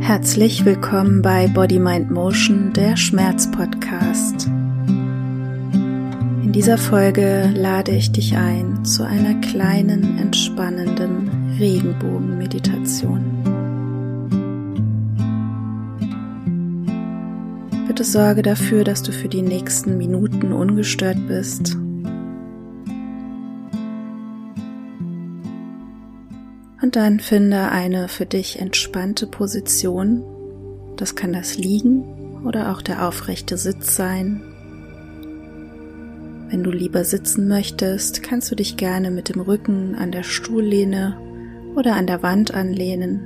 Herzlich willkommen bei Body Mind Motion, der Schmerz-Podcast. In dieser Folge lade ich dich ein zu einer kleinen, entspannenden Regenbogen-Meditation. Bitte sorge dafür, dass du für die nächsten Minuten ungestört bist Und dann finde eine für dich entspannte Position. Das kann das Liegen oder auch der aufrechte Sitz sein. Wenn du lieber sitzen möchtest, kannst du dich gerne mit dem Rücken an der Stuhllehne oder an der Wand anlehnen.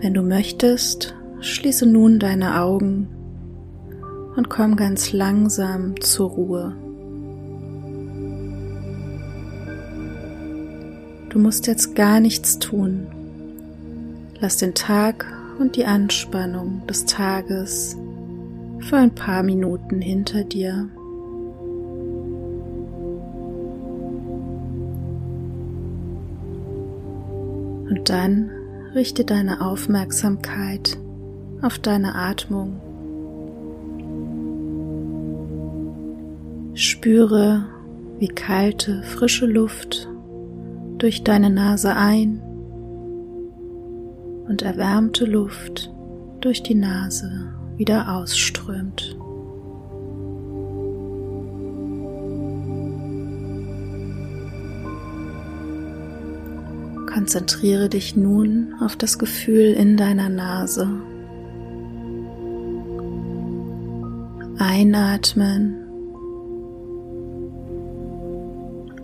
Wenn du möchtest, schließe nun deine Augen und komm ganz langsam zur Ruhe. Du musst jetzt gar nichts tun. Lass den Tag und die Anspannung des Tages für ein paar Minuten hinter dir. Und dann richte deine Aufmerksamkeit auf deine Atmung. Spüre, wie kalte, frische Luft durch deine Nase ein und erwärmte Luft durch die Nase wieder ausströmt. Konzentriere dich nun auf das Gefühl in deiner Nase. Einatmen,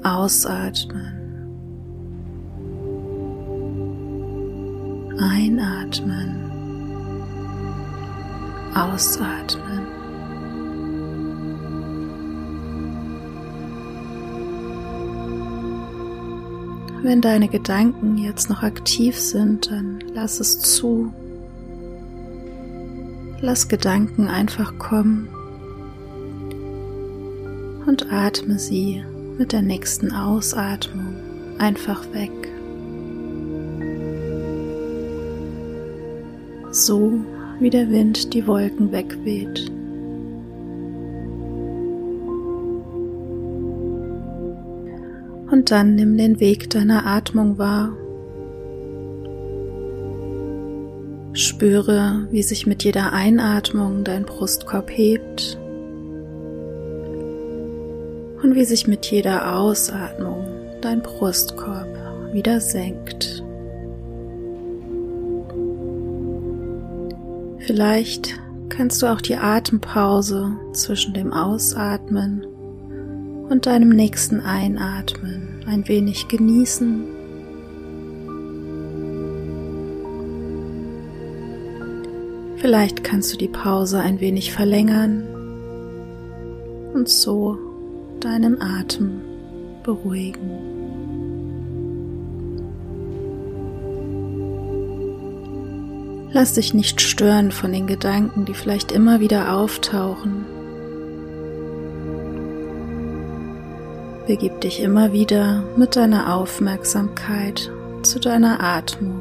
ausatmen. Einatmen, ausatmen. Wenn deine Gedanken jetzt noch aktiv sind, dann lass es zu. Lass Gedanken einfach kommen und atme sie mit der nächsten Ausatmung einfach weg. So wie der Wind die Wolken wegweht. Und dann nimm den Weg deiner Atmung wahr. Spüre, wie sich mit jeder Einatmung dein Brustkorb hebt und wie sich mit jeder Ausatmung dein Brustkorb wieder senkt. Vielleicht kannst du auch die Atempause zwischen dem Ausatmen und deinem nächsten Einatmen ein wenig genießen. Vielleicht kannst du die Pause ein wenig verlängern und so deinen Atem beruhigen. Lass dich nicht stören von den Gedanken, die vielleicht immer wieder auftauchen. Begib dich immer wieder mit deiner Aufmerksamkeit zu deiner Atmung.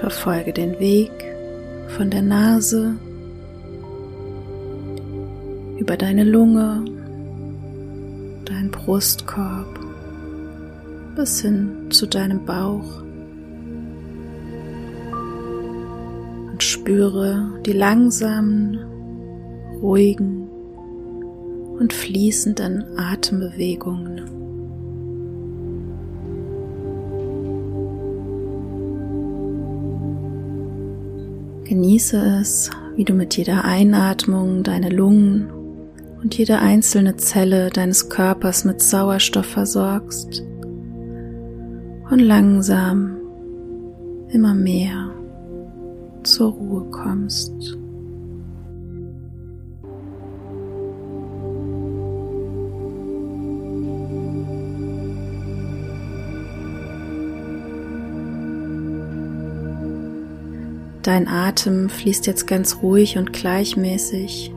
Verfolge den Weg von der Nase über deine Lunge, deinen Brustkorb bis hin zu deinem Bauch. Spüre die langsamen, ruhigen und fließenden Atembewegungen. Genieße es, wie du mit jeder Einatmung deine Lungen und jede einzelne Zelle deines Körpers mit Sauerstoff versorgst und langsam immer mehr zur Ruhe kommst. Dein Atem fließt jetzt ganz ruhig und gleichmäßig.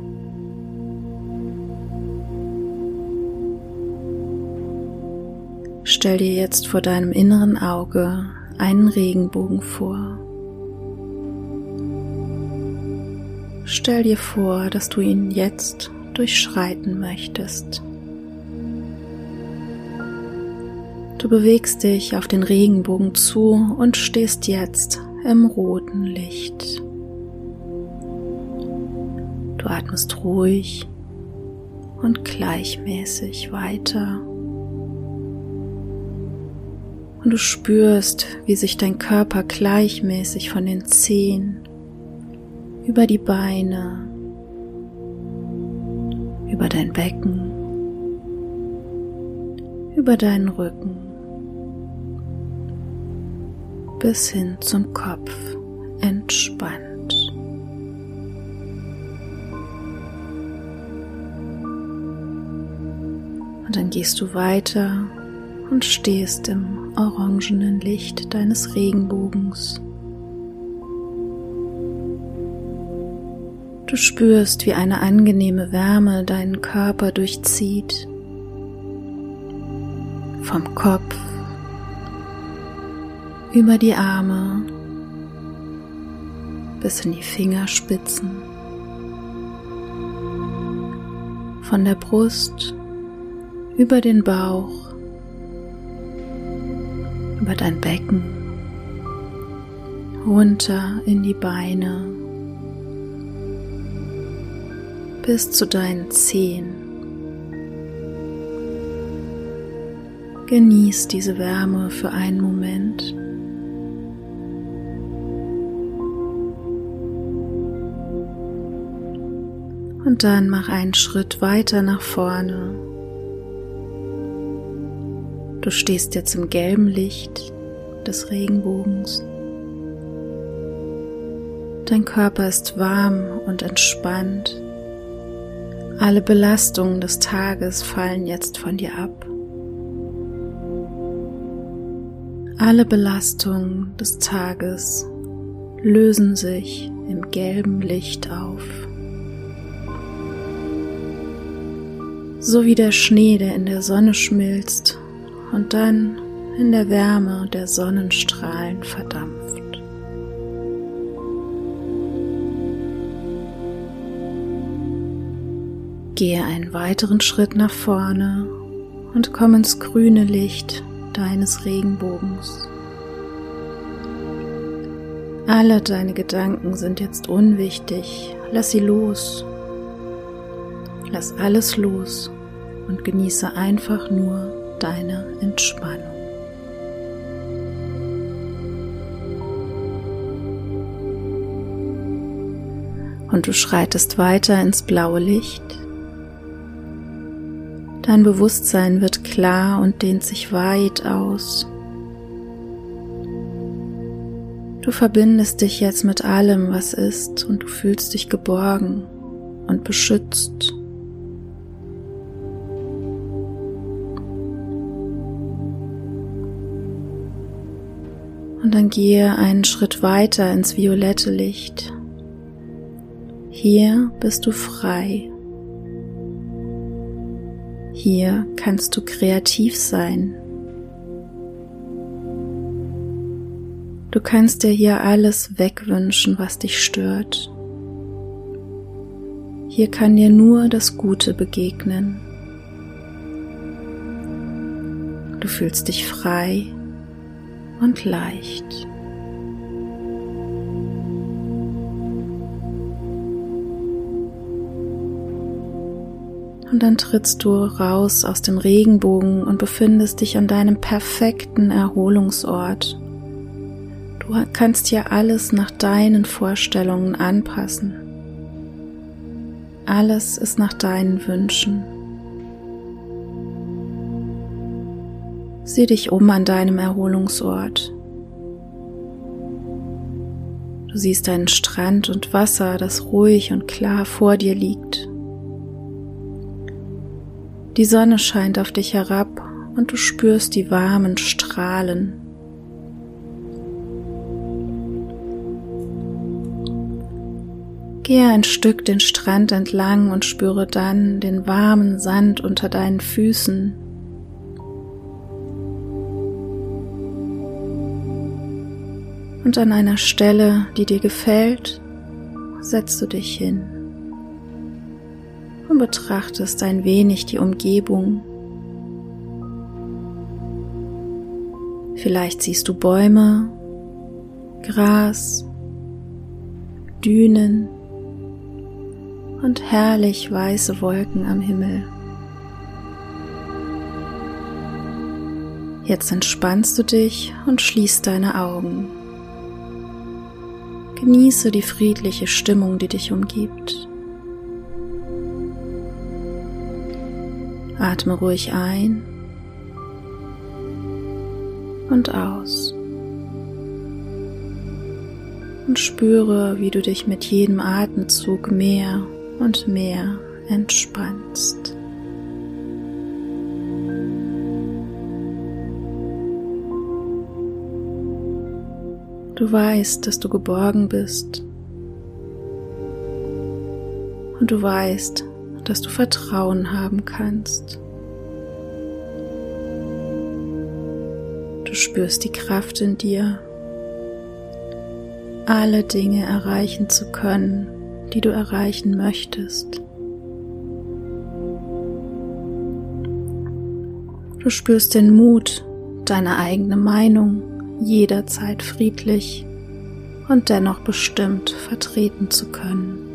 Stell dir jetzt vor deinem inneren Auge einen Regenbogen vor. Stell dir vor, dass du ihn jetzt durchschreiten möchtest. Du bewegst dich auf den Regenbogen zu und stehst jetzt im roten Licht. Du atmest ruhig und gleichmäßig weiter. Und du spürst, wie sich dein Körper gleichmäßig von den Zehen über die Beine, über dein Becken, über deinen Rücken bis hin zum Kopf entspannt. Und dann gehst du weiter und stehst im orangenen Licht deines Regenbogens. Du spürst, wie eine angenehme Wärme deinen Körper durchzieht. Vom Kopf über die Arme bis in die Fingerspitzen. Von der Brust über den Bauch, über dein Becken, runter in die Beine bis zu deinen Zehen. Genieß diese Wärme für einen Moment. Und dann mach einen Schritt weiter nach vorne. Du stehst jetzt im gelben Licht des Regenbogens. Dein Körper ist warm und entspannt. Alle Belastungen des Tages fallen jetzt von dir ab. Alle Belastungen des Tages lösen sich im gelben Licht auf. So wie der Schnee, der in der Sonne schmilzt und dann in der Wärme der Sonnenstrahlen verdampft. Gehe einen weiteren Schritt nach vorne und komm ins grüne Licht deines Regenbogens. Alle deine Gedanken sind jetzt unwichtig. Lass sie los. Lass alles los und genieße einfach nur deine Entspannung. Und du schreitest weiter ins blaue Licht Dein Bewusstsein wird klar und dehnt sich weit aus. Du verbindest dich jetzt mit allem, was ist, und du fühlst dich geborgen und beschützt. Und dann gehe einen Schritt weiter ins violette Licht. Hier bist du frei. Hier kannst du kreativ sein. Du kannst dir hier alles wegwünschen, was dich stört. Hier kann dir nur das Gute begegnen. Du fühlst dich frei und leicht. Und dann trittst du raus aus dem Regenbogen und befindest dich an deinem perfekten Erholungsort. Du kannst hier alles nach deinen Vorstellungen anpassen. Alles ist nach deinen Wünschen. Sieh dich um an deinem Erholungsort. Du siehst einen Strand und Wasser, das ruhig und klar vor dir liegt. Die Sonne scheint auf dich herab und du spürst die warmen Strahlen. Gehe ein Stück den Strand entlang und spüre dann den warmen Sand unter deinen Füßen. Und an einer Stelle, die dir gefällt, setzt du dich hin und betrachtest ein wenig die Umgebung. Vielleicht siehst du Bäume, Gras, Dünen und herrlich weiße Wolken am Himmel. Jetzt entspannst du dich und schließt deine Augen. Genieße die friedliche Stimmung, die dich umgibt. Atme ruhig ein und aus. Und spüre, wie du dich mit jedem Atemzug mehr und mehr entspannst. Du weißt, dass du geborgen bist. Und du weißt, dass du Vertrauen haben kannst. Du spürst die Kraft in dir, alle Dinge erreichen zu können, die du erreichen möchtest. Du spürst den Mut, deine eigene Meinung jederzeit friedlich und dennoch bestimmt vertreten zu können.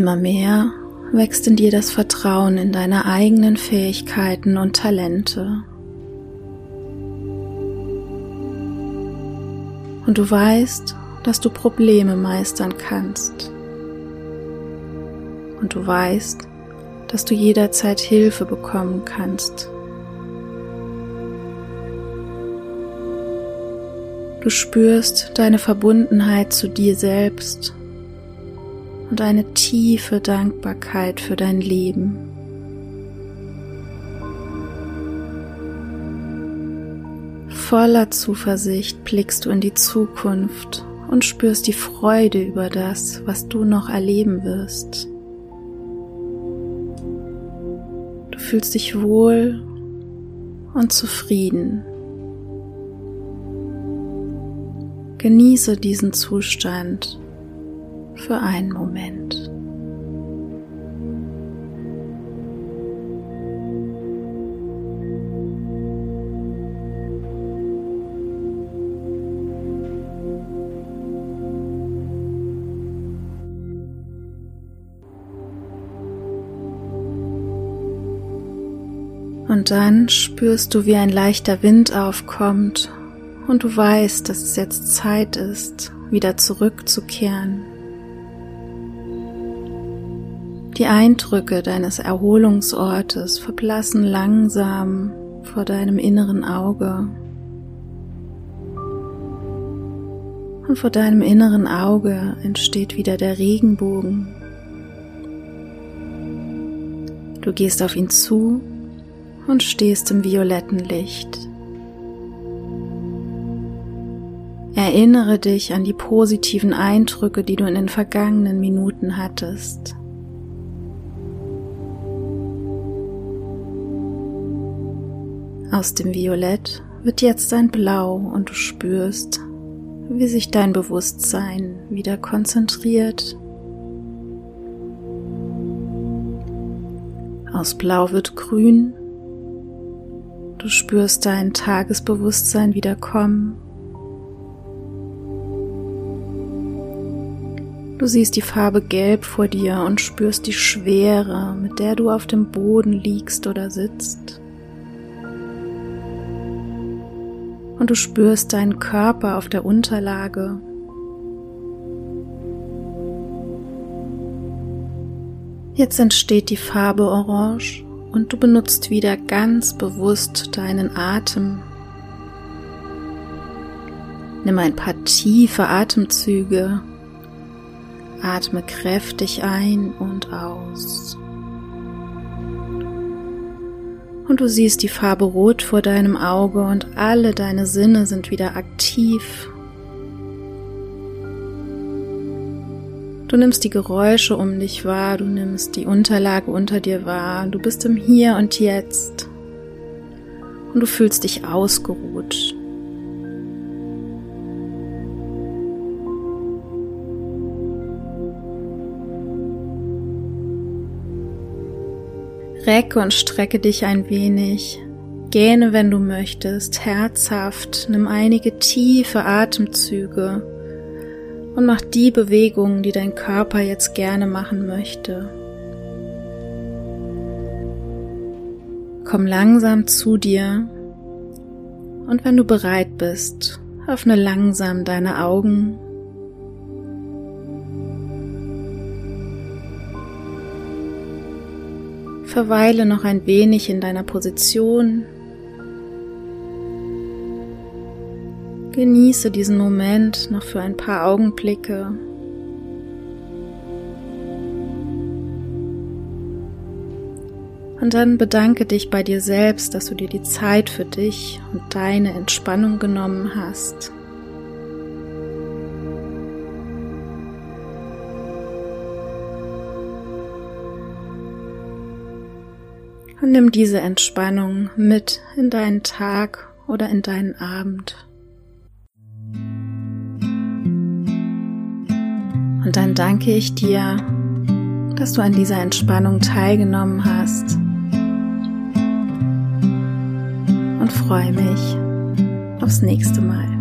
Immer mehr wächst in dir das Vertrauen in deine eigenen Fähigkeiten und Talente. Und du weißt, dass du Probleme meistern kannst und du weißt, dass du jederzeit Hilfe bekommen kannst. Du spürst deine Verbundenheit zu dir selbst und eine tiefe Dankbarkeit für dein Leben. Voller Zuversicht blickst du in die Zukunft und spürst die Freude über das, was du noch erleben wirst. fühlst dich wohl und zufrieden. Genieße diesen Zustand für einen Moment. Und dann spürst du, wie ein leichter Wind aufkommt und du weißt, dass es jetzt Zeit ist, wieder zurückzukehren. Die Eindrücke deines Erholungsortes verblassen langsam vor deinem inneren Auge. Und vor deinem inneren Auge entsteht wieder der Regenbogen. Du gehst auf ihn zu und stehst im violetten Licht. Erinnere dich an die positiven Eindrücke, die du in den vergangenen Minuten hattest. Aus dem Violett wird jetzt ein Blau und du spürst, wie sich dein Bewusstsein wieder konzentriert. Aus Blau wird Grün Du spürst dein Tagesbewusstsein wieder kommen. Du siehst die Farbe Gelb vor dir und spürst die Schwere, mit der du auf dem Boden liegst oder sitzt. Und du spürst deinen Körper auf der Unterlage. Jetzt entsteht die Farbe Orange und du benutzt wieder ganz bewusst deinen Atem. Nimm ein paar tiefe Atemzüge. Atme kräftig ein und aus. Und du siehst die Farbe Rot vor deinem Auge und alle deine Sinne sind wieder aktiv. Du nimmst die Geräusche um dich wahr, du nimmst die Unterlage unter dir wahr, du bist im Hier und Jetzt und du fühlst dich ausgeruht. Recke und strecke dich ein wenig. Gähne, wenn du möchtest, herzhaft, nimm einige tiefe Atemzüge und mach die Bewegungen, die dein Körper jetzt gerne machen möchte. Komm langsam zu dir und wenn du bereit bist, öffne langsam deine Augen. Verweile noch ein wenig in deiner Position Genieße diesen Moment noch für ein paar Augenblicke. Und dann bedanke dich bei dir selbst, dass du dir die Zeit für dich und deine Entspannung genommen hast. Und nimm diese Entspannung mit in deinen Tag oder in deinen Abend. Und dann danke ich dir, dass du an dieser Entspannung teilgenommen hast und freue mich aufs nächste Mal.